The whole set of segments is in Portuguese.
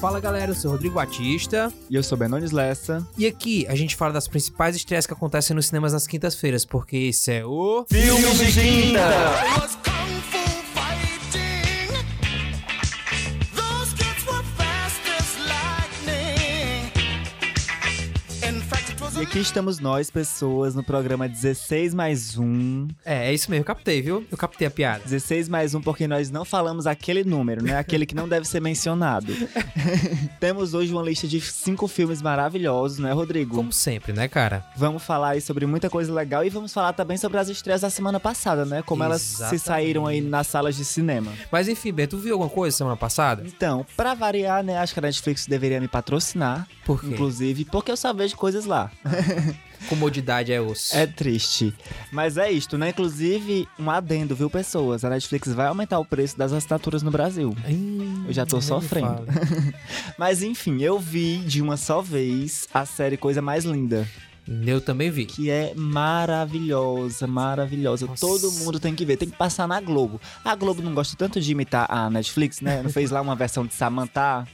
Fala galera, eu sou Rodrigo Batista. E eu sou Benones Lessa. E aqui a gente fala das principais estreias que acontecem nos cinemas nas quintas-feiras, porque esse é o. Filmes de Quinta! Aqui estamos nós, pessoas, no programa 16 mais 1. É, é isso mesmo, eu captei, viu? Eu captei a piada. 16 mais 1 porque nós não falamos aquele número, né? Aquele que não deve ser mencionado. Temos hoje uma lista de cinco filmes maravilhosos, né, Rodrigo? Como sempre, né, cara? Vamos falar aí sobre muita coisa legal e vamos falar também sobre as estreias da semana passada, né? Como Exatamente. elas se saíram aí nas salas de cinema. Mas enfim, Beto, tu viu alguma coisa semana passada? Então, pra variar, né, acho que a Netflix deveria me patrocinar. Por quê? Inclusive, porque eu só vejo coisas lá. Comodidade é osso. É triste. Mas é isto, né? Inclusive, um adendo, viu, pessoas? A Netflix vai aumentar o preço das assinaturas no Brasil. Hum, eu já tô sofrendo. Mas enfim, eu vi de uma só vez a série Coisa Mais Linda. Eu também vi. Que é maravilhosa, maravilhosa. Nossa. Todo mundo tem que ver, tem que passar na Globo. A Globo não gosta tanto de imitar a Netflix, né? Não fez lá uma versão de Samantha,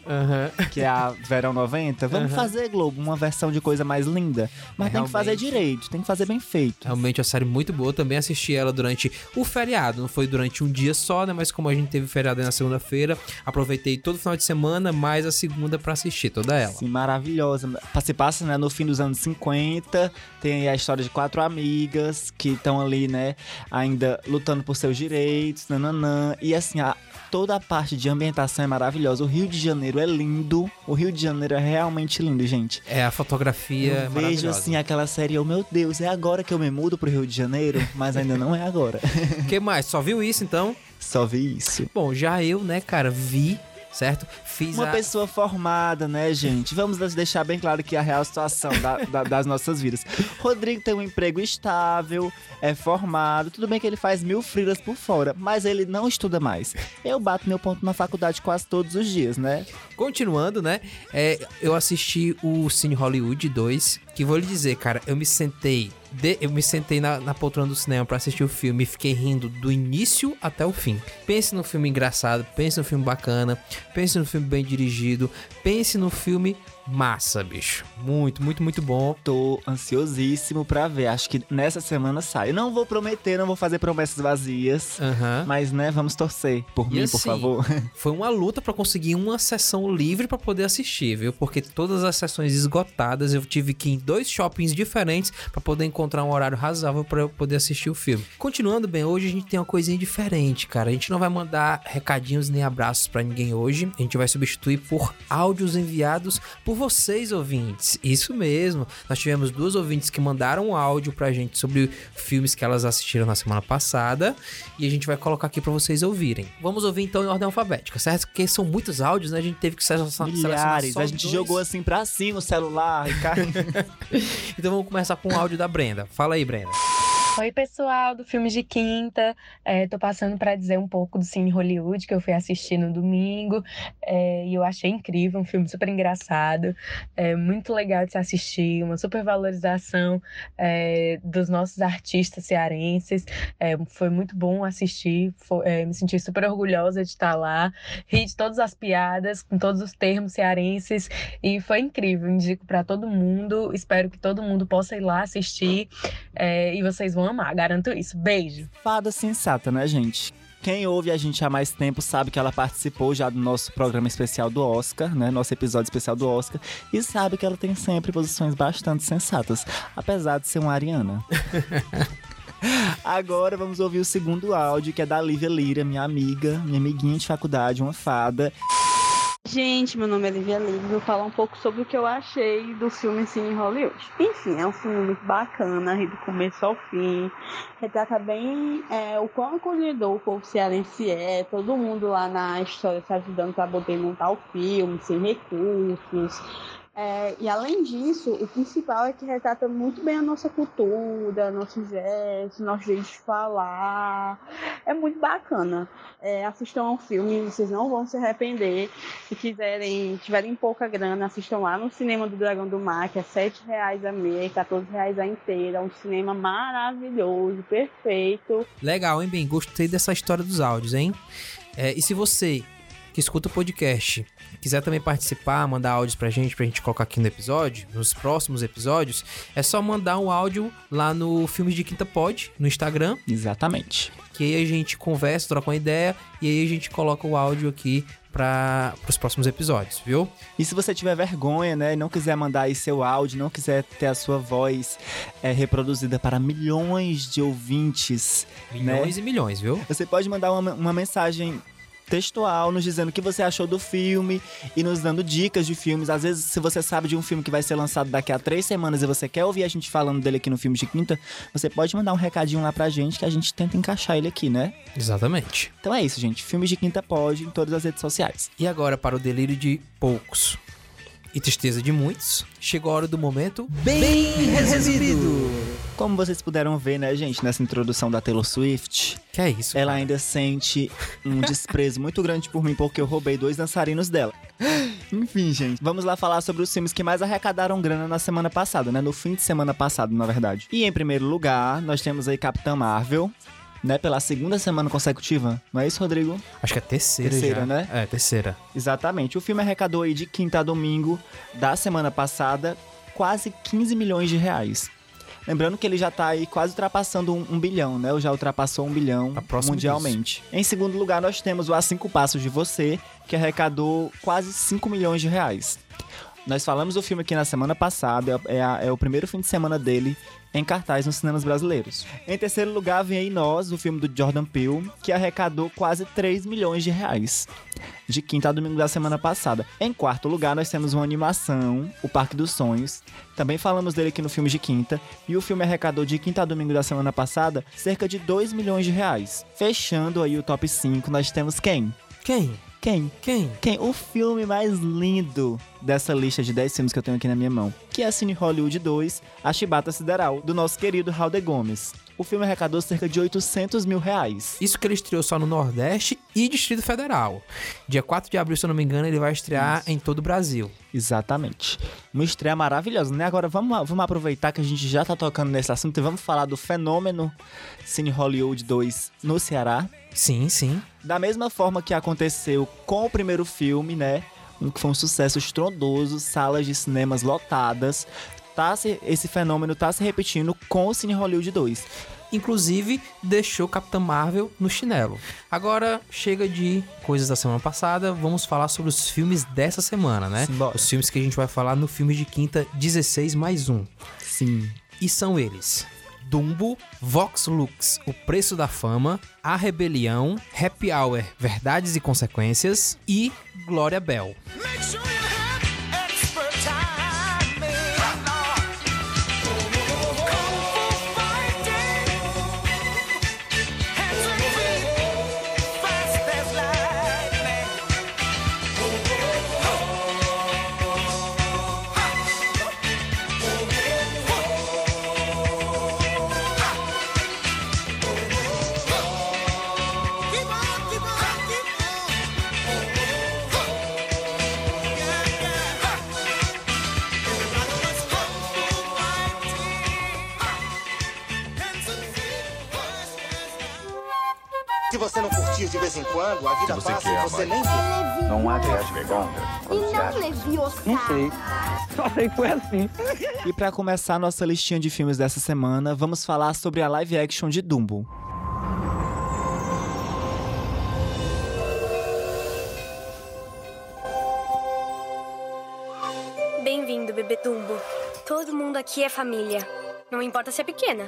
que é a Verão 90. Vamos fazer, Globo, uma versão de coisa mais linda. Mas tem que fazer direito, tem que fazer bem feito. Realmente, a série muito boa. Também assisti ela durante o feriado. Não foi durante um dia só, né? Mas como a gente teve feriado aí na segunda-feira, aproveitei todo o final de semana, mais a segunda para assistir toda ela. Sim, maravilhosa. Se passa, né, no fim dos anos 50 tem a história de quatro amigas que estão ali, né, ainda lutando por seus direitos, nananã. E assim, a, toda a parte de ambientação é maravilhosa. O Rio de Janeiro é lindo. O Rio de Janeiro é realmente lindo, gente. É, a fotografia eu é vejo assim aquela série, oh meu Deus, é agora que eu me mudo pro Rio de Janeiro, mas ainda não é agora. O que mais? Só viu isso então? Só vi isso. Bom, já eu, né, cara, vi certo? Fiz Uma a... pessoa formada, né, gente? Vamos deixar bem claro que a real situação da, da, das nossas vidas. Rodrigo tem um emprego estável, é formado, tudo bem que ele faz mil frilas por fora, mas ele não estuda mais. Eu bato meu ponto na faculdade quase todos os dias, né? Continuando, né? É, eu assisti o Cine Hollywood 2, que vou lhe dizer, cara, eu me sentei de, eu me sentei na, na poltrona do cinema para assistir o filme e fiquei rindo do início até o fim. Pense no filme engraçado, pense no filme bacana, pense no filme bem dirigido, pense no filme massa, bicho. Muito, muito, muito bom. Tô ansiosíssimo pra ver. Acho que nessa semana sai. não vou prometer, não vou fazer promessas vazias. Uhum. Mas, né, vamos torcer por e mim, assim, por favor. Foi uma luta para conseguir uma sessão livre para poder assistir, viu? Porque todas as sessões esgotadas, eu tive que ir em dois shoppings diferentes para poder encontrar um horário razoável para eu poder assistir o filme. Continuando bem, hoje a gente tem uma coisinha diferente, cara. A gente não vai mandar recadinhos nem abraços para ninguém hoje. A gente vai substituir por áudios enviados por por vocês, ouvintes. Isso mesmo. Nós tivemos duas ouvintes que mandaram um áudio pra gente sobre filmes que elas assistiram na semana passada. E a gente vai colocar aqui para vocês ouvirem. Vamos ouvir então em ordem alfabética, certo? Porque são muitos áudios, né? A gente teve que selecionar Milhares. A gente dois. jogou assim pra cima o celular e então vamos começar com o áudio da Brenda. Fala aí, Brenda. Oi, pessoal do Filme de Quinta. É, tô passando para dizer um pouco do Cine Hollywood que eu fui assistir no domingo é, e eu achei incrível, um filme super engraçado, é, muito legal de se assistir, uma super valorização é, dos nossos artistas cearenses. É, foi muito bom assistir, foi, é, me senti super orgulhosa de estar lá, ri de todas as piadas, com todos os termos cearenses e foi incrível. Indico para todo mundo, espero que todo mundo possa ir lá assistir e vocês vão vão amar, garanto isso. Beijo. Fada sensata, né, gente? Quem ouve a gente há mais tempo sabe que ela participou já do nosso programa especial do Oscar, né? Nosso episódio especial do Oscar. E sabe que ela tem sempre posições bastante sensatas, apesar de ser uma ariana. Agora vamos ouvir o segundo áudio, que é da Lívia Lira, minha amiga, minha amiguinha de faculdade, uma fada. Gente, meu nome é Livia Lima vou falar um pouco sobre o que eu achei do filme Cine Hollywood. Enfim, é um filme muito bacana, do começo ao fim. Retrata bem é, o quão acolhedor o povo cearense é, todo mundo lá na história se ajudando para poder montar o filme, sem recursos, é, e além disso, o principal é que retrata muito bem a nossa cultura, nossos gestos, nosso jeito de falar. É muito bacana. É, assistam ao filme, vocês não vão se arrepender. Se quiserem, tiverem pouca grana, assistam lá no Cinema do Dragão do Mar, que é R$ reais a meia, R$ reais a inteira. Um cinema maravilhoso, perfeito. Legal, hein, bem? Gostei dessa história dos áudios, hein? É, e se você que escuta o podcast, quiser também participar, mandar áudios pra gente, pra gente colocar aqui no episódio, nos próximos episódios, é só mandar um áudio lá no Filmes de Quinta Pod, no Instagram. Exatamente. Que aí a gente conversa, troca uma ideia e aí a gente coloca o áudio aqui para os próximos episódios, viu? E se você tiver vergonha, né, e não quiser mandar aí seu áudio, não quiser ter a sua voz é, reproduzida para milhões de ouvintes, milhões né? e milhões, viu? Você pode mandar uma, uma mensagem textual, nos dizendo o que você achou do filme e nos dando dicas de filmes. Às vezes, se você sabe de um filme que vai ser lançado daqui a três semanas e você quer ouvir a gente falando dele aqui no filme de quinta, você pode mandar um recadinho lá pra gente que a gente tenta encaixar ele aqui, né? Exatamente. Então é isso, gente. Filmes de quinta pode em todas as redes sociais. E agora, para o delírio de poucos e tristeza de muitos, chegou a hora do momento bem, bem resumido. Como vocês puderam ver, né, gente, nessa introdução da Taylor Swift. Que é isso? Ela cara? ainda sente um desprezo muito grande por mim porque eu roubei dois dançarinos dela. Enfim, gente, vamos lá falar sobre os filmes que mais arrecadaram grana na semana passada, né? No fim de semana passado, na verdade. E em primeiro lugar, nós temos aí Capitã Marvel, né, pela segunda semana consecutiva. Não é isso, Rodrigo? Acho que é terceira, terceira já. né? É, terceira. Exatamente. O filme arrecadou aí de quinta a domingo da semana passada quase 15 milhões de reais. Lembrando que ele já tá aí quase ultrapassando um, um bilhão, né? Ou já ultrapassou um bilhão tá mundialmente. Disso. Em segundo lugar, nós temos o A Cinco Passos de Você, que arrecadou quase 5 milhões de reais. Nós falamos do filme aqui na semana passada, é, é, é, o primeiro fim de semana dele em cartaz nos cinemas brasileiros. Em terceiro lugar vem aí Nós, o filme do Jordan Peele, que arrecadou quase 3 milhões de reais. De quinta a domingo da semana passada. Em quarto lugar, nós temos uma animação, O Parque dos Sonhos. Também falamos dele aqui no filme de quinta. E o filme arrecadou de quinta a domingo da semana passada cerca de 2 milhões de reais. Fechando aí o top 5, nós temos quem? Quem? Quem? Quem? Quem? O filme mais lindo dessa lista de 10 filmes que eu tenho aqui na minha mão, que é a Cine Hollywood 2, A Chibata Sideral, do nosso querido Raul de Gomes. O filme arrecadou cerca de 800 mil reais. Isso que ele estreou só no Nordeste e Distrito Federal. Dia 4 de abril, se eu não me engano, ele vai estrear Isso. em todo o Brasil. Exatamente. Uma estreia maravilhosa, né? Agora vamos, vamos aproveitar que a gente já tá tocando nesse assunto e vamos falar do fenômeno Cine Hollywood 2 no Ceará. Sim, sim. Da mesma forma que aconteceu com o primeiro filme, né? Que foi um sucesso estrondoso, salas de cinemas lotadas. Tá se, esse fenômeno tá se repetindo com o Cine Hollywood 2. Inclusive, deixou Capitã Marvel no chinelo. Agora, chega de coisas da semana passada, vamos falar sobre os filmes dessa semana, né? Simbora. Os filmes que a gente vai falar no filme de quinta 16 mais um. Sim. E são eles: Dumbo, Vox Lux, O Preço da Fama, A Rebelião, Happy Hour, Verdades e Consequências e Glória Bell. Se de a vida passa e você nem vê. Não há de vergonha. E não leviosa. Não sei. Só sei que foi assim. E para começar nossa listinha de filmes dessa semana, vamos falar sobre a live action de Dumbo. Bem-vindo, bebê Dumbo. Todo mundo aqui é família. Não importa se é pequena.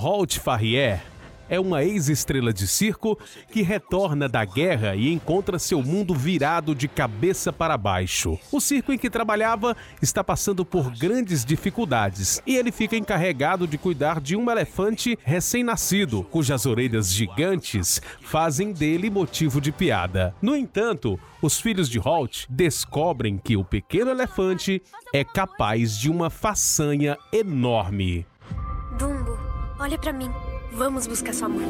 Holt Farrier é uma ex-estrela de circo que retorna da guerra e encontra seu mundo virado de cabeça para baixo. O circo em que trabalhava está passando por grandes dificuldades e ele fica encarregado de cuidar de um elefante recém-nascido, cujas orelhas gigantes fazem dele motivo de piada. No entanto, os filhos de Holt descobrem que o pequeno elefante é capaz de uma façanha enorme. Olha para mim. Vamos buscar sua mãe.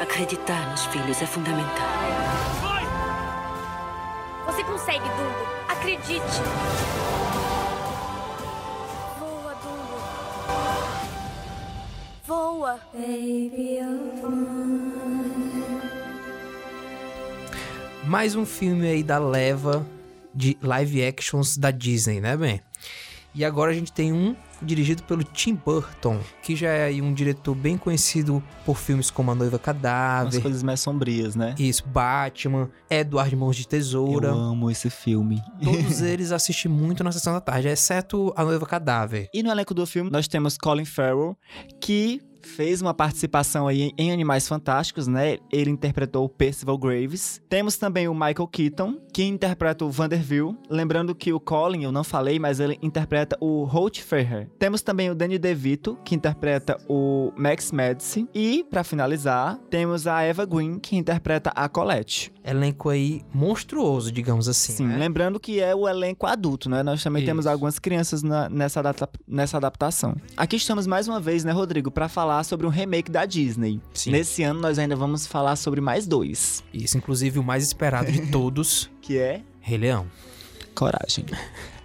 Acreditar nos filhos é fundamental. Você consegue, Dumbo. Acredite. Voa, Dumbo. Voa. Baby. Mais um filme aí da leva de live actions da Disney, né, bem? E agora a gente tem um dirigido pelo Tim Burton, que já é um diretor bem conhecido por filmes como A Noiva Cadáver. As coisas mais sombrias, né? Isso, Batman, Edward Mãos de Tesoura. Eu amo esse filme. Todos eles assisti muito na sessão da tarde, exceto A Noiva Cadáver. E no elenco do filme nós temos Colin Farrell, que fez uma participação aí em Animais Fantásticos, né? Ele interpretou o Percival Graves. Temos também o Michael Keaton, que interpreta o Vanderbilt. Lembrando que o Colin, eu não falei, mas ele interpreta o Holt Ferrer. Temos também o Danny DeVito, que interpreta o Max Madison. E, para finalizar, temos a Eva Green, que interpreta a Colette. Elenco aí monstruoso, digamos assim. Sim, né? lembrando que é o elenco adulto, né? Nós também Isso. temos algumas crianças na- nessa, adapta- nessa adaptação. Aqui estamos mais uma vez, né, Rodrigo, para falar sobre um remake da Disney. Sim. Nesse ano nós ainda vamos falar sobre mais dois, Isso, inclusive, o mais esperado de todos, que é Rei Leão. Coragem.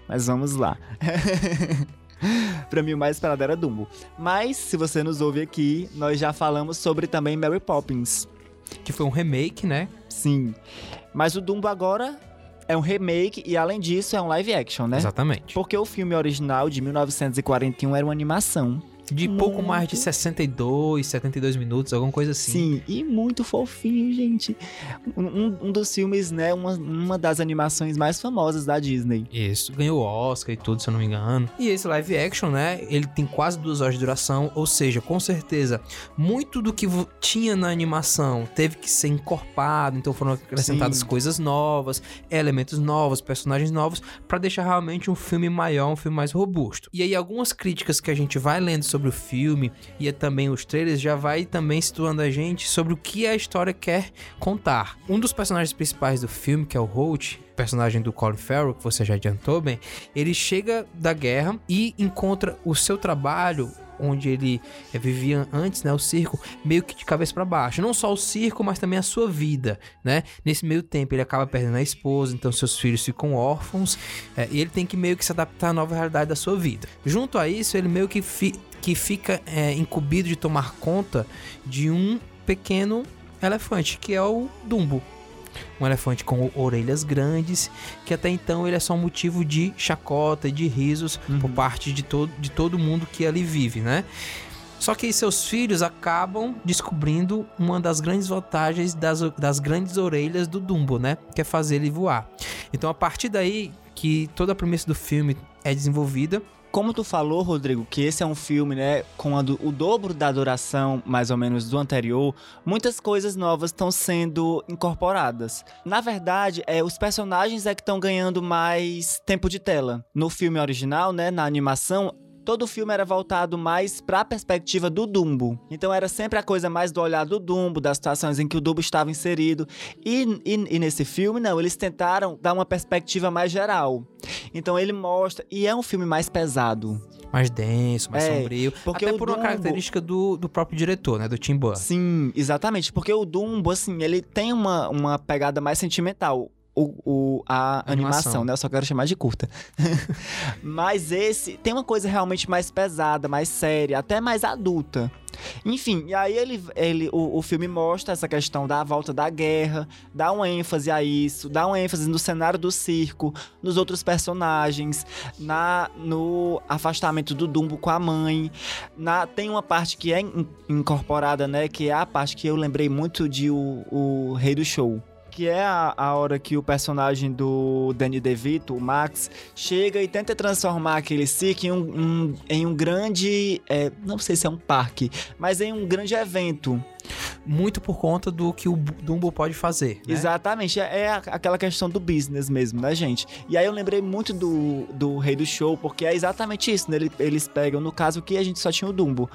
Mas vamos lá. pra mim, o mais esperado era Dumbo. Mas, se você nos ouve aqui, nós já falamos sobre também Mary Poppins. Que foi um remake, né? Sim. Mas o Dumbo agora é um remake e, além disso, é um live action, né? Exatamente. Porque o filme original de 1941 era uma animação. De pouco Muito. mais de 62, 72 minutos, alguma coisa assim. Sim, e muito fofinho, gente. Um, um- dos filmes, né? Uma, uma das animações mais famosas da Disney. Isso, ganhou Oscar e tudo, se eu não me engano. E esse live action, né? Ele tem quase duas horas de duração, ou seja, com certeza, muito do que tinha na animação teve que ser encorpado, então foram acrescentadas Sim. coisas novas, elementos novos, personagens novos, pra deixar realmente um filme maior, um filme mais robusto. E aí, algumas críticas que a gente vai lendo sobre o filme e também os trailers já vai também situando a gente sobre o que a história quer contar. Um dos personagens principais do filme, que é o Holt, personagem do Colin Farrell, que você já adiantou bem, ele chega da guerra e encontra o seu trabalho onde ele eh, vivia antes, né, o circo, meio que de cabeça para baixo. Não só o circo, mas também a sua vida, né? Nesse meio tempo ele acaba perdendo a esposa, então seus filhos ficam órfãos, eh, e ele tem que meio que se adaptar à nova realidade da sua vida. Junto a isso, ele meio que, fi- que fica eh, incumbido de tomar conta de um pequeno elefante, que é o Dumbo. Um elefante com orelhas grandes, que até então ele é só motivo de chacota e de risos por parte de, todo de todo mundo que ali vive, né? Só que seus filhos acabam descobrindo uma das grandes vantagens das, das grandes orelhas do Dumbo, né? Que é fazer ele voar. Então, a partir daí que toda a premissa do filme é desenvolvida, Como tu falou, Rodrigo, que esse é um filme, né, com do- o dobro da duração, mais ou menos, do anterior, muitas coisas novas estão sendo incorporadas. Na verdade, é, os personagens é que estão ganhando mais tempo de tela. No filme original, né, na animação, todo o filme era voltado mais para a perspectiva do Dumbo. Então era sempre a coisa mais do olhar do Dumbo, das situações em que o Dumbo estava inserido. E, e- e nesse filme, não, eles tentaram dar uma perspectiva mais geral. Então ele mostra, e é um filme mais pesado. mais denso, mais É, sombrio, porque até por uma Dumbo- característica do, do próprio diretor, né? Do Tim Burton. Sim, exatamente. Porque o Dumbo, assim, ele tem uma, uma pegada mais sentimental. O, o- a Animação. animação, né? Eu só quero chamar de curta. Mas esse tem uma coisa realmente mais pesada, mais séria, até mais adulta. Enfim, e aí ele, ele o, o filme mostra essa questão da volta da guerra, dá uma ênfase a isso, dá uma ênfase no cenário do circo, nos outros personagens, na no afastamento do Dumbo com a mãe. Na, tem uma parte que é in- incorporada, né? Que é a parte que eu lembrei muito de o, o Rei do Show. Que é a, a hora que o personagem do Danny DeVito, o Max, chega e tenta transformar aquele circo em um, um- em um grande. é, não sei se é um parque, mas em um grande evento. Muito por conta do que o Dumbo pode fazer. Né? Exatamente, é, é aquela questão do business mesmo, né, gente? E aí eu lembrei muito do, do Rei do Show, porque é exatamente isso, né? Ele- Eles pegam, no caso que a gente só tinha o Dumbo.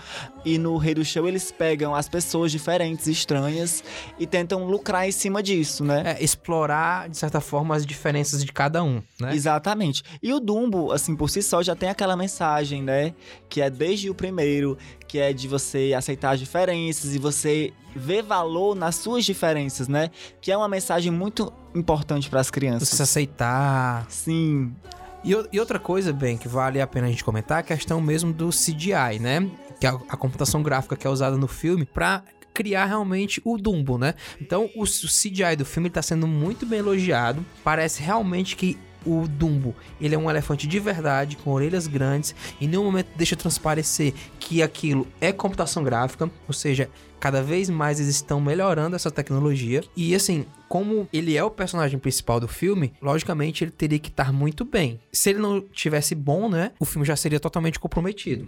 E no Rei do Show eles pegam as pessoas diferentes, estranhas, e tentam lucrar em cima disso, né? É, explorar, de certa forma, as diferenças de cada um, né? Exatamente. E o Dumbo, assim, por si só, já tem aquela mensagem, né? Que é desde o primeiro, que é de você aceitar as diferenças e você ver valor nas suas diferenças, né? Que é uma mensagem muito importante para as crianças. Você se aceitar. Sim. E, e, outra coisa, bem, que vale a pena a gente comentar, é a questão mesmo do CGI, né? Que é a, a computação gráfica que é usada no filme para criar realmente o Dumbo, né? Então o, o CGI do filme está sendo muito bem elogiado. Parece realmente que o Dumbo, ele é um elefante de verdade, com orelhas grandes, e em nenhum momento deixa transparecer que aquilo é computação gráfica, ou seja, cada vez mais eles estão melhorando essa tecnologia. E assim, como ele é o personagem principal do filme, logicamente ele teria que estar muito bem. Se ele não tivesse bom, né, o filme já seria totalmente comprometido.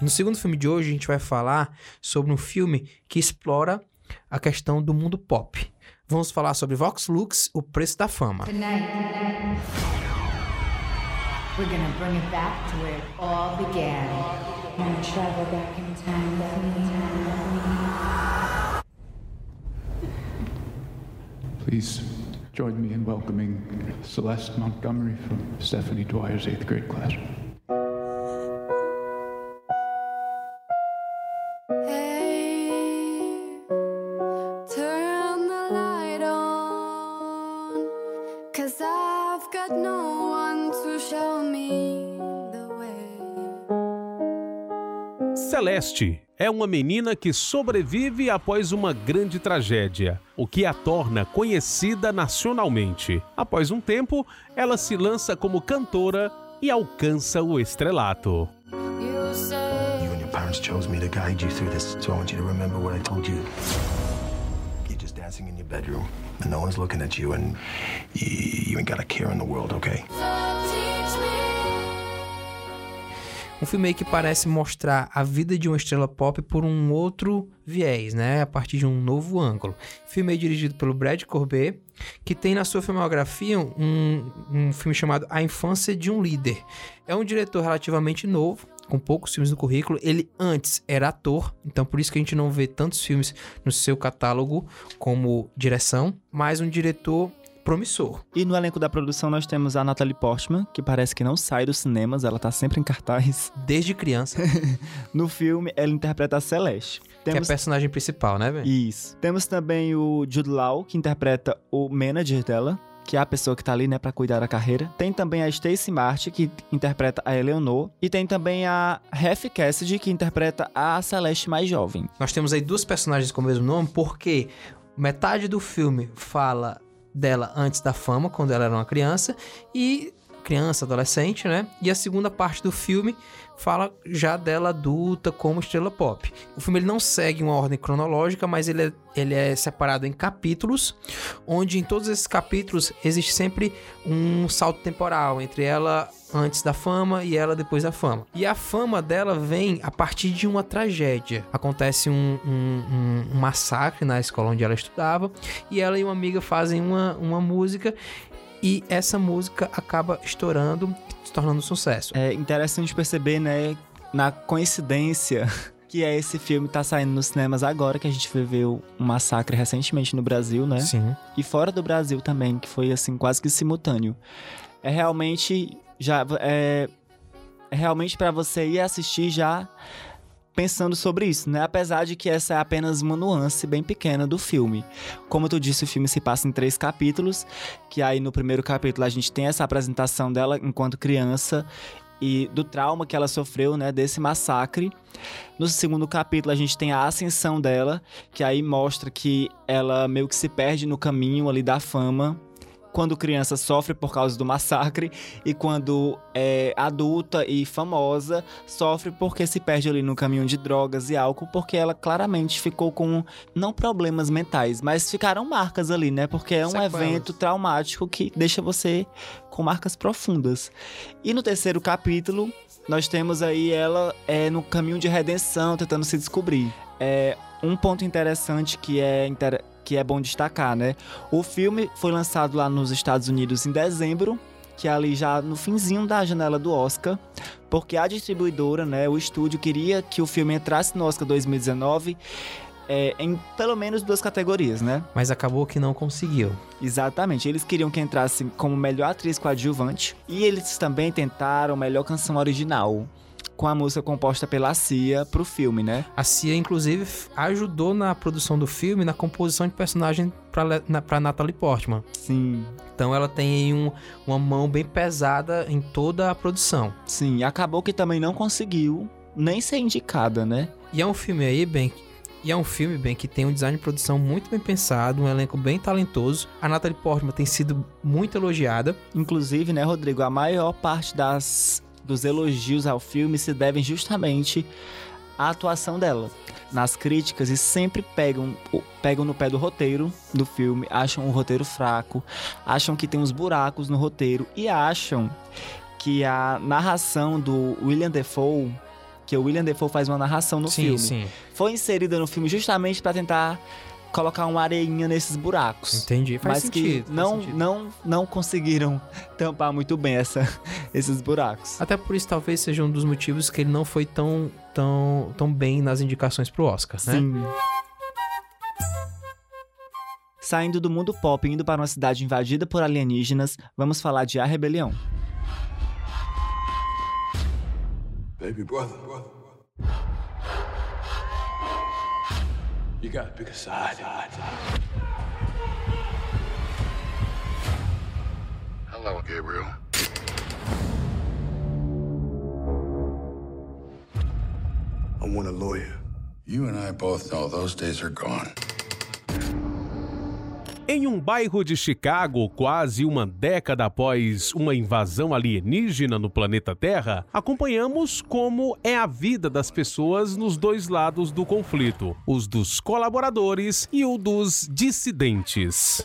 No segundo filme de hoje, a gente vai falar sobre um filme que explora a questão do mundo pop. Vamos falar sobre Vox Lux, o preço da fama. Tonight, we're gonna bring it back to where it all began. travel back in time Please join me in welcoming Celeste Montgomery from Stephanie Dwyer's eighth grade class. Celeste é uma menina que sobrevive após uma grande tragédia, o que a torna conhecida nacionalmente. Após um tempo, ela se lança como cantora e alcança o estrelato. dancing in your bedroom, and no one's looking at you, and you, you ain't got a care in the world, okay? Um filme aí que parece mostrar a vida de uma estrela pop por um outro viés, né? A partir de um novo ângulo. Filme aí dirigido pelo Brad Corbet, que tem na sua filmografia um, um filme chamado A Infância de um Líder. É um diretor relativamente novo, com poucos filmes no currículo. Ele antes era ator, então por isso que a gente não vê tantos filmes no seu catálogo como direção, mas um diretor promissor. E no elenco da produção nós temos a Natalie Portman, que parece que não sai dos cinemas, ela tá sempre em cartaz. Desde criança. no filme, ela interpreta a Celeste. Temos... Que é a personagem principal, né, velho? Isso. Temos também o Jude Law, que interpreta o manager dela, que é a pessoa que tá ali, né, para cuidar da carreira. Tem também a Stacey Martin, que interpreta a Eleanor. E tem também a Ref Cassidy, que interpreta a Celeste mais jovem. Nós temos aí duas personagens com o mesmo nome, porque metade do filme fala dela antes da fama, quando ela era uma criança, e criança, adolescente, né? E a segunda parte do filme fala já dela adulta como estrela pop. O filme ele não segue uma ordem cronológica, mas ele é, ele é separado em capítulos, onde em todos esses capítulos existe sempre um salto temporal entre ela antes da fama e ela depois da fama. E a fama dela vem a partir de uma tragédia. Acontece um, um, um, massacre na escola onde ela estudava e ela e uma amiga fazem uma, uma música e essa música acaba estourando, se tornando um sucesso. É interessante perceber, né, na coincidência que é esse filme tá saindo nos cinemas agora, que a gente viveu um massacre recentemente no Brasil, né? Sim. E fora do Brasil também, que foi assim quase que simultâneo. É realmente já é, é realmente para você ir assistir já pensando sobre isso, né? Apesar de que essa é apenas uma nuance bem pequena do filme. Como tu disse, o filme se passa em três capítulos, que aí no primeiro capítulo a gente tem essa apresentação dela enquanto criança e do trauma que ela sofreu, né, desse massacre. No segundo capítulo a gente tem a ascensão dela, que aí mostra que ela meio que se perde no caminho ali da fama quando criança sofre por causa do massacre e quando é adulta e famosa sofre porque se perde ali no caminho de drogas e álcool, porque ela claramente ficou com não problemas mentais, mas ficaram marcas ali, né? Porque é um Sequelas. evento traumático que deixa você com marcas profundas. E no terceiro capítulo, nós temos aí ela é no caminho de redenção, tentando se descobrir. É um ponto interessante que é que é bom destacar, né? O filme foi lançado lá nos Estados Unidos em dezembro, que é ali já no finzinho da janela do Oscar, porque a distribuidora, né, o estúdio queria que o filme entrasse no Oscar 2019 é, em pelo menos duas categorias, né? Mas acabou que não conseguiu. Exatamente. Eles queriam que entrasse como melhor atriz coadjuvante e eles também tentaram melhor canção original com a música composta pela Cia pro filme, né? A Cia, inclusive, ajudou na produção do filme, na composição de personagem pra, na, pra Natalie Portman. Sim. Então ela tem um, uma mão bem pesada em toda a produção. Sim, acabou que também não conseguiu nem ser indicada, né? E é um filme aí, bem, e é um filme, bem, que tem um design de produção muito bem pensado, um elenco bem talentoso. A Natalie Portman tem sido muito elogiada. Inclusive, né, Rodrigo, a maior parte das dos elogios ao filme se devem justamente à atuação dela. Nas críticas e sempre pegam, pegam no pé do roteiro do filme, acham o roteiro fraco, acham que tem uns buracos no roteiro e acham que a narração do William Defoe, que o William Defoe faz uma narração no sim, filme, sim. foi inserida no filme justamente para tentar colocar uma areinha nesses buracos. Entendi, faz mas sentido, que não, sentido. não, não conseguiram tampar muito bem essa, esses buracos. Até por isso talvez seja um dos motivos que ele não foi tão, tão, tão bem nas indicações pro Oscar, né? Sim. Saindo do mundo pop e indo para uma cidade invadida por alienígenas, vamos falar de A Rebelião. Baby brother. You gotta pick a side. Hello, Gabriel. I want a lawyer. You and I both know those days are gone. Em um bairro de Chicago, quase uma década após uma invasão alienígena no planeta Terra, acompanhamos como é a vida das pessoas nos dois lados do conflito: os dos colaboradores e o dos dissidentes.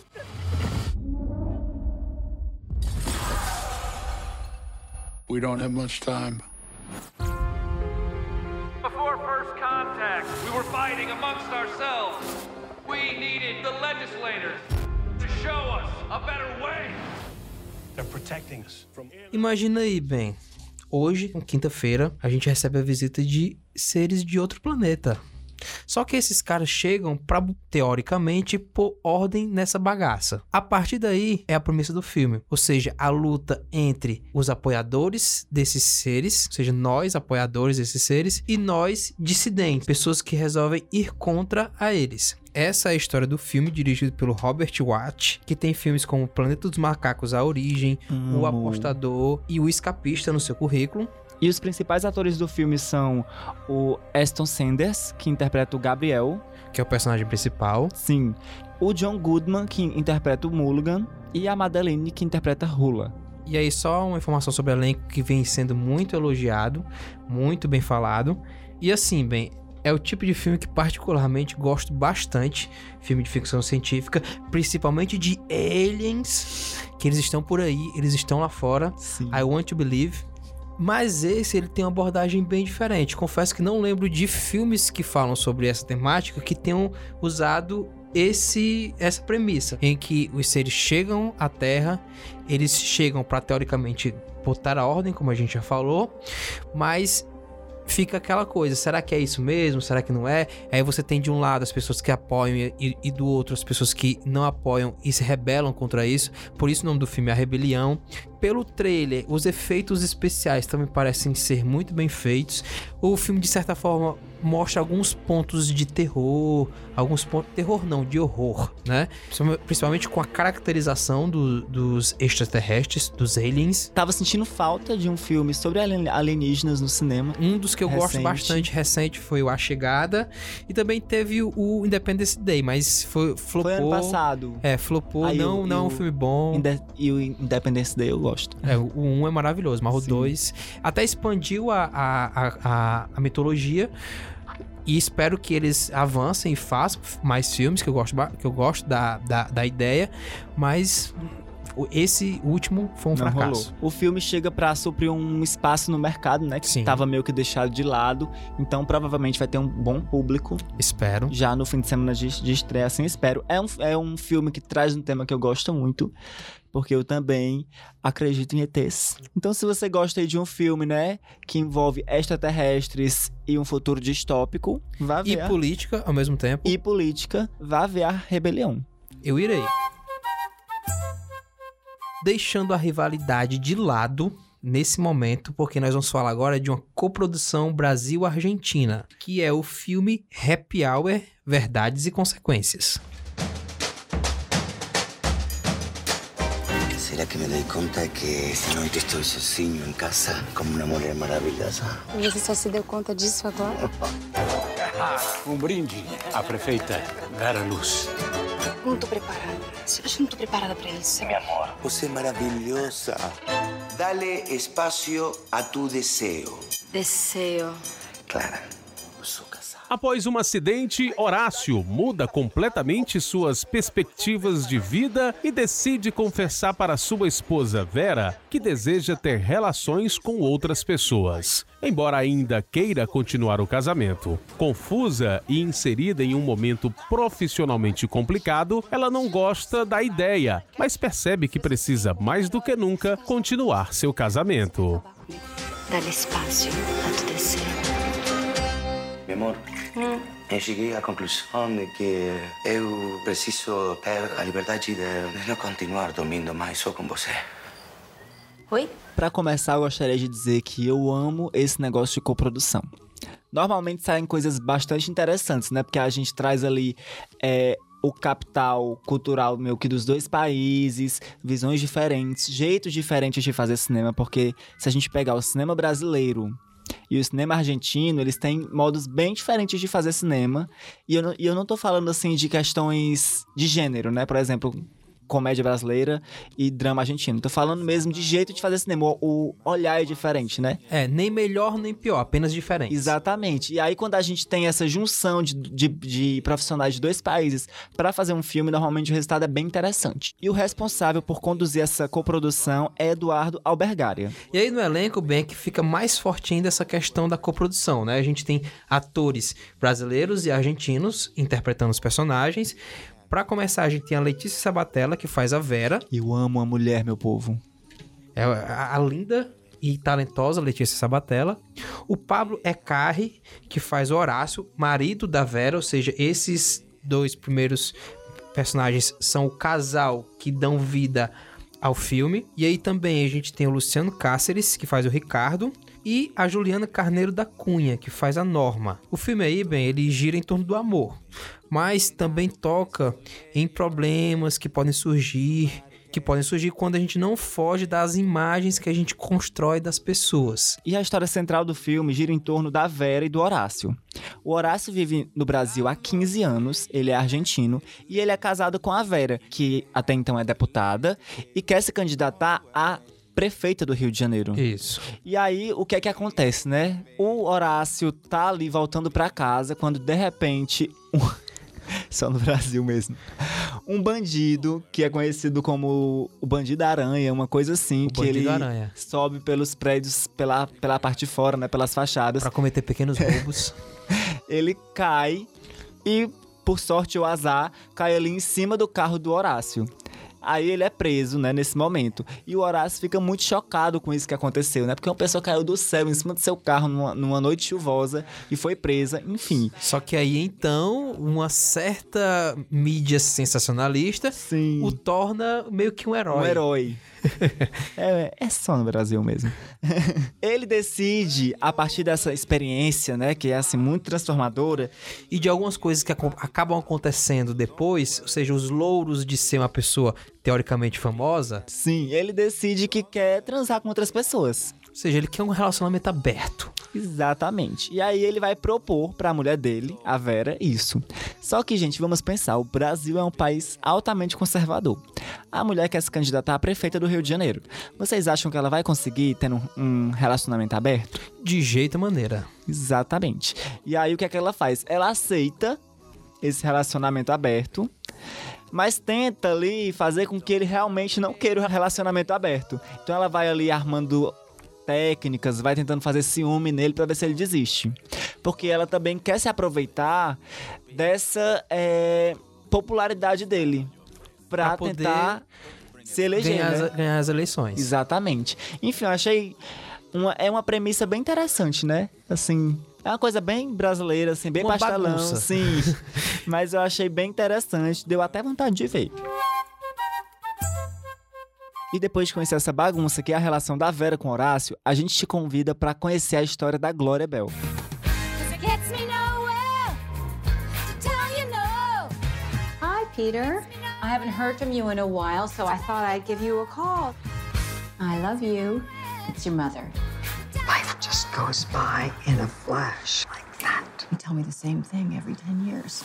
We don't have much time. Before first contact, we were fighting amongst ourselves. We needed the legislators to show us a better way. They're protecting us from Imagina aí, bem. Hoje, quinta-feira, a gente recebe a visita de seres de outro planeta. Só que esses caras chegam para teoricamente pôr ordem nessa bagaça. A partir daí é a premissa do filme, ou seja, a luta entre os apoiadores desses seres, ou seja, nós apoiadores desses seres e nós dissidentes, pessoas que resolvem ir contra a eles. Essa é a história do filme, dirigido pelo Robert Watt, que tem filmes como Planeta dos Macacos, A Origem, O Apostador e O Escapista no seu currículo. E os principais atores do filme são o Aston Sanders, que interpreta o Gabriel. Que é o personagem principal. Sim. O John Goodman, que interpreta o Mulligan. E a Madeline, que interpreta Hula. E aí, só uma informação sobre o elenco que vem sendo muito elogiado, muito bem falado. E assim, bem, é o tipo de filme que particularmente gosto bastante, filme de ficção científica, principalmente de aliens, que eles estão por aí, eles estão lá fora. Sim. I Want to Believe. Mas esse ele tem uma abordagem bem diferente. Confesso que não lembro de filmes que falam sobre essa temática que tenham usado esse essa premissa em que os seres chegam à Terra, eles chegam para teoricamente botar a ordem, como a gente já falou, mas fica aquela coisa, será que é isso mesmo? Será que não é? Aí você tem de um lado as pessoas que apoiam e, e, do outro as pessoas que não apoiam e se rebelam contra isso. Por isso o nome do filme é A Rebelião. Pelo trailer, os efeitos especiais também parecem ser muito bem feitos. O filme, de certa forma, mostra alguns pontos de terror, alguns pontos. Terror não, de horror, né? Principalmente com a caracterização do, dos extraterrestres, dos aliens. Tava sentindo falta de um filme sobre alienígenas no cinema. Um dos que eu recente. gosto bastante recente foi o A Chegada. E também teve o Independence Day, mas foi flopou. Foi ano passado. É, flopou. Aí não, não é um filme bom. E o Independence Day eu gosto. É, o 1 um é maravilhoso, mas o 2 até expandiu a, a, a, a mitologia. E espero que eles avancem e façam mais filmes, que eu gosto, que eu gosto da, da, da ideia. Mas esse último foi um Não fracasso. rolou. O filme chega pra suprir um espaço no mercado, né? Que Sim. tava meio que deixado de lado. Então, provavelmente vai ter um bom público Espero. já no fim de semana de, de estreia, assim, espero. É um, é um filme que traz um tema que eu gosto muito, porque eu também acredito em ETs. Então, se você gosta aí de um filme, né, que envolve extraterrestres e um futuro distópico, vá ver. E a- política ao mesmo tempo. e política, vá ver a rebelião. Eu irei. Deixando a rivalidade de lado nesse momento, porque nós vamos falar agora de uma coprodução Brasil-Argentina, que é o filme Happy Hour Verdades e Consequências. ¿Será que me doy cuenta que esta noite estou sozinho em casa como uma mulher maravilhosa? Você só se deu conta disso agora? Um brinde à prefeita Vera Luz. Não tô preparada. Eu acho que não tô preparada pra isso. Meu amor. Você é maravilhosa. Dale espaço a tu desejo. Desejo. Clara, eu sou casado. Após um acidente, Horácio muda completamente suas perspectivas de vida e decide confessar para sua esposa Vera que deseja ter relações com outras pessoas. Embora ainda queira continuar o casamento. Confusa e inserida em um momento profissionalmente complicado, ela não gosta da ideia, mas percebe que precisa mais do que nunca continuar seu casamento. Dá-lhe espaço. Meu amor, eu cheguei à conclusão de que eu preciso ter a liberdade de, de não continuar dormindo mais só com você. Oi? Pra começar, eu gostaria de dizer que eu amo esse negócio de coprodução. Normalmente saem coisas bastante interessantes, né? Porque a gente traz ali é, o capital cultural meio que dos dois países, visões diferentes, jeitos diferentes de fazer cinema, porque se a gente pegar o cinema brasileiro e o cinema argentino, eles têm modos bem diferentes de fazer cinema. E eu não, e eu não tô falando assim de questões de gênero, né? Por exemplo, comédia brasileira e drama argentino. Tô falando mesmo de jeito de fazer cinema. O olhar é diferente, né? É, nem melhor nem pior, apenas diferente. Exatamente. E aí, quando a gente tem essa junção de, de, de profissionais de dois países para fazer um filme, normalmente o resultado é bem interessante. E o responsável por conduzir essa coprodução é Eduardo Albergaria. E aí no elenco, bem, é que fica mais forte ainda essa questão da coprodução, né? A gente tem atores brasileiros e argentinos interpretando os personagens. Pra começar, a gente tem a Letícia Sabatella, que faz a Vera. Eu amo a mulher, meu povo. É a, a linda e talentosa Letícia Sabatella. O Pablo Ecarri, que faz o Horácio, marido da Vera, ou seja, esses dois primeiros personagens são o casal que dão vida ao filme. E aí também a gente tem o Luciano Cáceres, que faz o Ricardo, e a Juliana Carneiro da Cunha, que faz a Norma. O filme aí, bem, ele gira em torno do amor, mas também toca em problemas que podem surgir que podem surgir quando a gente não foge das imagens que a gente constrói das pessoas. E a história central do filme gira em torno da Vera e do Horácio. O Horácio vive no Brasil há 15 anos, ele é argentino, e ele é casado com a Vera, que até então é deputada, e quer se candidatar a prefeita do Rio de Janeiro. Isso. E aí, o que é que acontece, né? O Horácio tá ali voltando pra casa quando de repente. Um... Só no Brasil mesmo. Um bandido que é conhecido como o Bandido Aranha, uma coisa assim, O que ele Aranha. sobe pelos prédios, pela, pela parte de fora, né? Pelas fachadas. Pra cometer pequenos roubos. ele cai e, por sorte ou azar, cai ali em cima do carro do Horácio. Aí ele é preso, né, nesse momento. E o Horácio fica muito chocado com isso que aconteceu, né? Porque uma pessoa caiu do céu em cima do seu carro numa, numa noite chuvosa e foi presa, enfim. Só que aí então, uma certa mídia sensacionalista Sim. o torna meio que um herói. Um herói. é, é só no Brasil mesmo. ele decide, a partir dessa experiência, né, que é assim muito transformadora, E de algumas coisas que acon- acabam acontecendo depois, ou seja, os louros de ser uma pessoa teoricamente famosa, sim, ele decide que quer transar com outras pessoas. Ou seja, ele quer um relacionamento aberto. Exatamente. E aí ele vai propor pra mulher dele, a Vera, isso. Só que, gente, vamos pensar, o Brasil é um país altamente conservador. A mulher quer se candidatar a prefeita do Rio de Janeiro. Vocês acham que ela vai conseguir ter um, relacionamento aberto? De jeito maneira. Exatamente. E aí o que é que ela faz? Ela aceita esse relacionamento aberto, mas tenta ali fazer com que ele realmente não queira o relacionamento aberto. Então ela vai ali armando técnicas, vai tentando fazer ciúme nele para ver se ele desiste. Porque ela também quer se aproveitar dessa é, popularidade dele para tentar se eleger, ganhar, né? as, ganhar as eleições. Exatamente. Enfim, eu achei uma, é uma premissa bem interessante, né? Assim, é uma coisa bem brasileira, assim, bem Uma pastelão, bagunça. sim. Mas eu achei bem interessante, deu até vontade de ver. E depois de conhecer essa bagunça que é a relação da Vera com Horácio, a gente te convida para conhecer a história da Glória Bell. Hi, Peter. I haven't heard from you in a while, so I thought I'd give you a call. I love you. It's your mother. Life just goes by in a flash like that. You tell me the same thing every 10 years.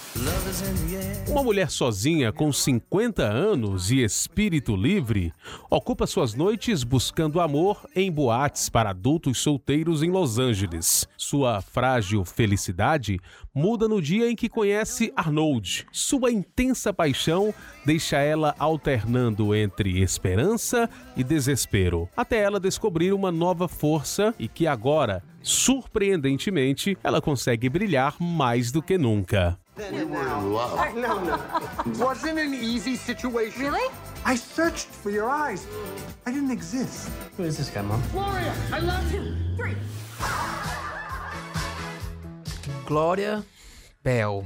Uma mulher sozinha com 50 anos e espírito livre ocupa suas noites buscando amor em boates para adultos solteiros em Los Angeles. Sua frágil felicidade muda no dia em que conhece Arnold. Sua intensa paixão deixa ela alternando entre esperança e desespero, até ela descobrir uma nova força e que agora, surpreendentemente, ela consegue brilhar mais do que nunca. We were in love. No, no. Wasn't an easy situation. Really? I searched for your eyes. I didn't exist. Who is this guy, mom? Gloria, I love you. Three. Glória Bell.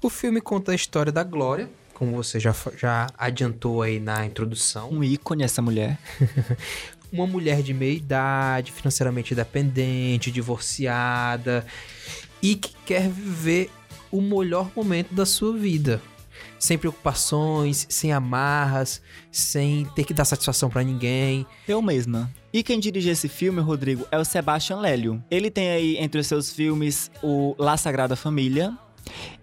O filme conta a história da Glória, como você já, já adiantou aí na introdução. Um ícone essa mulher. Uma mulher de meia idade, financeiramente dependente, divorciada e que quer viver o melhor momento da sua vida. Sem preocupações, sem amarras, sem ter que dar satisfação pra ninguém. Eu mesma. E quem dirige esse filme, Rodrigo, é o Sebastian Lélio. Ele tem aí entre os seus filmes o La Sagrada Família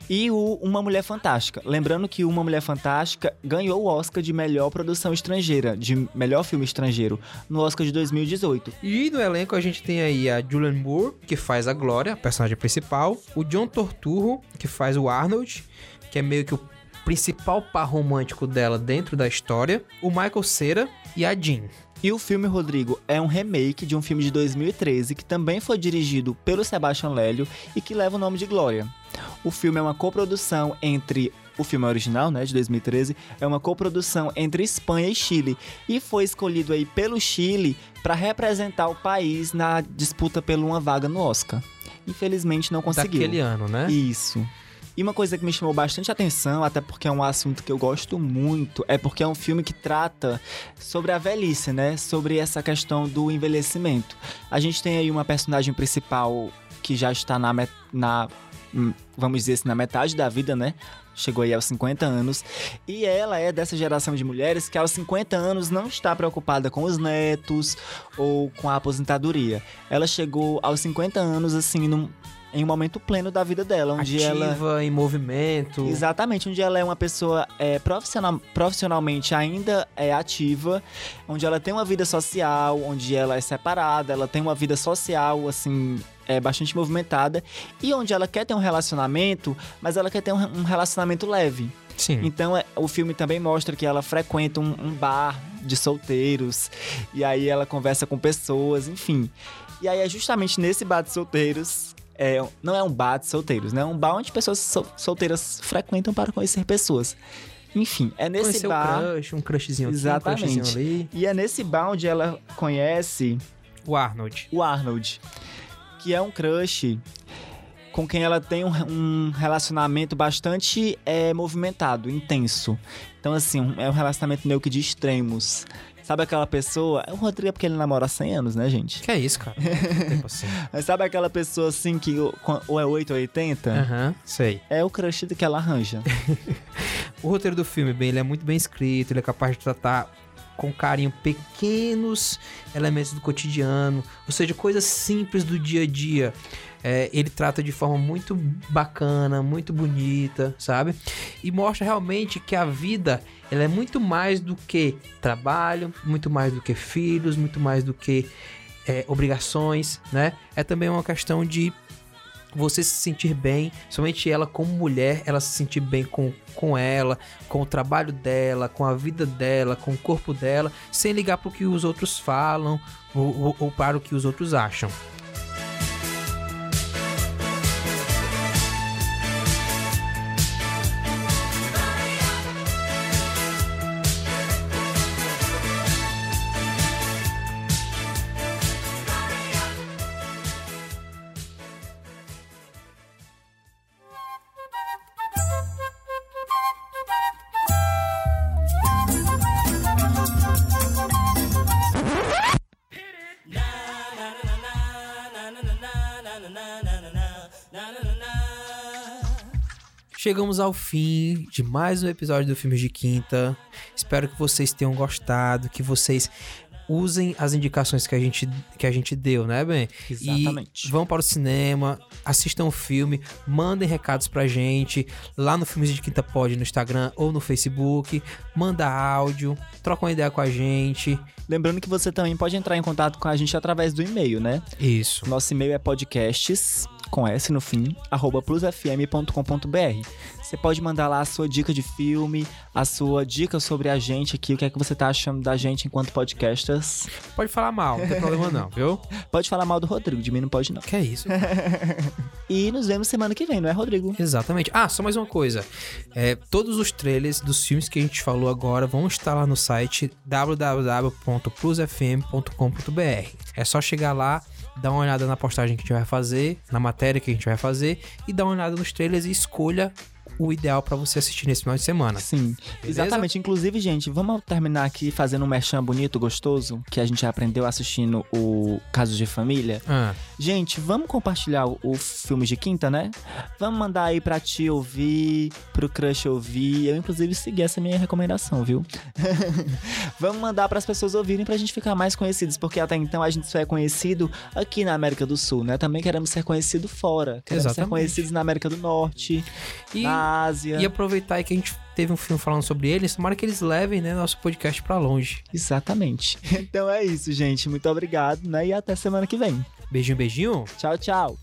e o Uma Mulher Fantástica. Lembrando que Uma Mulher Fantástica ganhou o Oscar de melhor produção estrangeira, de melhor filme estrangeiro, no Oscar de 2018. E no elenco a gente tem aí a Julianne Moore, que faz a Glória, a personagem principal. O John Torturro, que faz o Arnold, que é meio que o principal par romântico dela dentro da história. O Michael Cera e a Jean. E o filme, Rodrigo, é um remake de um filme de 2013 que também foi dirigido pelo Sebastian Lélio e que leva o nome de Glória. O filme é uma coprodução entre o filme original, né, de 2013, é uma coprodução entre Espanha e Chile e foi escolhido aí pelo Chile para representar o país na disputa por uma vaga no Oscar. Infelizmente não conseguiu. Daquele ano, né? Isso. E uma coisa que me chamou bastante atenção, até porque é um assunto que eu gosto muito, é porque é um filme que trata sobre a velhice, né? Sobre essa questão do envelhecimento. A gente tem aí uma personagem principal que já está na, na hum, vamos dizer assim, na metade da vida, né? Chegou aí aos 50 anos. E ela é dessa geração de mulheres que aos 50 anos não está preocupada com os netos ou com a aposentadoria. Ela chegou aos 50 anos, assim, num, em um momento pleno da vida dela, onde ela. Ativa, em movimento. Exatamente, onde ela é uma pessoa é, profissional, profissionalmente ainda é ativa, onde ela tem uma vida social, onde ela é separada, ela tem uma vida social, assim, é bastante movimentada, e onde ela quer ter um relacionamento, mas ela quer ter um, um relacionamento leve. Sim. Então é, o filme também mostra que ela frequenta um, um bar de solteiros, e aí ela conversa com pessoas, enfim. E aí é justamente nesse bar de solteiros é, não é um bar de solteiros, né? É um bar onde pessoas sol- solteiras frequentam para conhecer pessoas. Enfim, é nesse Conhecer bar. o crush, um crushzinho aqui, um Exatamente. crushzinho ali. E é nesse bar onde ela conhece O Arnold. o Arnold, que é um crush com quem ela tem um, um relacionamento bastante é, movimentado, intenso. Então, assim, um- é um relacionamento meio que de extremos. Sabe aquela pessoa. O Rodrigo é porque ele namora há 100 anos, né, gente? Que é isso, cara? Tempo assim. Mas sabe aquela pessoa assim que ou- é 8 ou 80? Aham, sei. É o crush que ela arranja. O roteiro do filme, bem, ele é muito bem escrito, ele é capaz de tratar com carinho pequenos elementos do cotidiano, ou seja, coisas simples do dia a dia. É, ele trata de forma muito bacana, muito bonita, sabe? E mostra realmente que a vida ela é muito mais do que trabalho, muito mais do que filhos, muito mais do que é, obrigações, né? É também uma questão de você se sentir bem, somente ela como mulher, ela se sentir bem com, com ela, com o trabalho dela, com a vida dela, com o corpo dela, sem ligar para o que os outros falam ou, ou, ou para o que os outros acham. Chegamos ao fim de mais um episódio do Filmes de Quinta. Espero que vocês tenham gostado, que vocês usem as indicações que a gente, que a gente deu, né, Ben? Exatamente. E vão para o cinema, assistam o filme, mandem recados pra gente lá no Filmes de Quinta Pod no Instagram ou no Facebook. Manda áudio, troca uma ideia com a gente. Lembrando que você também pode entrar em contato com a gente através do e-mail, né? Isso. Nosso e-mail é podcasts com S no fim, arroba plusfm.com.br. Você pode mandar lá a sua dica de filme, a sua dica sobre a gente aqui, o que é que você tá achando da gente enquanto podcasters. Pode falar mal, não tem problema não, viu? Pode falar mal do Rodrigo, de mim não pode não. Que é isso? e nos vemos semana que vem, não é, Rodrigo? Exatamente. Ah, só mais uma coisa. É, todos os trailers dos filmes que a gente falou agora vão estar lá no site www.plusfm.com.br. É só chegar lá dá uma olhada na postagem que a gente vai fazer, na matéria que a gente vai fazer e dá uma olhada nos trailers e escolha o ideal para você assistir nesse final de semana. Sim, Beleza? exatamente. Inclusive, gente, vamos terminar aqui fazendo um merchan bonito, gostoso, que a gente aprendeu assistindo o Casos de Família. Ah. Gente, vamos compartilhar o, o filme de quinta, né? Vamos mandar aí pra ti ouvir, pro crush ouvir. Eu, inclusive, segui essa minha recomendação, viu? vamos mandar para as pessoas ouvirem pra gente ficar mais conhecidos, porque até então a gente só é conhecido aqui na América do Sul, né? Também queremos ser conhecidos fora. Queremos Exatamente. ser conhecidos na América do Norte, e, na Ásia. E aproveitar aí que a gente teve um filme falando sobre eles, tomara que eles levem, né, nosso podcast para longe. Exatamente. Então é isso, gente. Muito obrigado, né? E até semana que vem. Beijinho, beijinho. Tchau, tchau.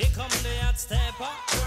Here come the hot.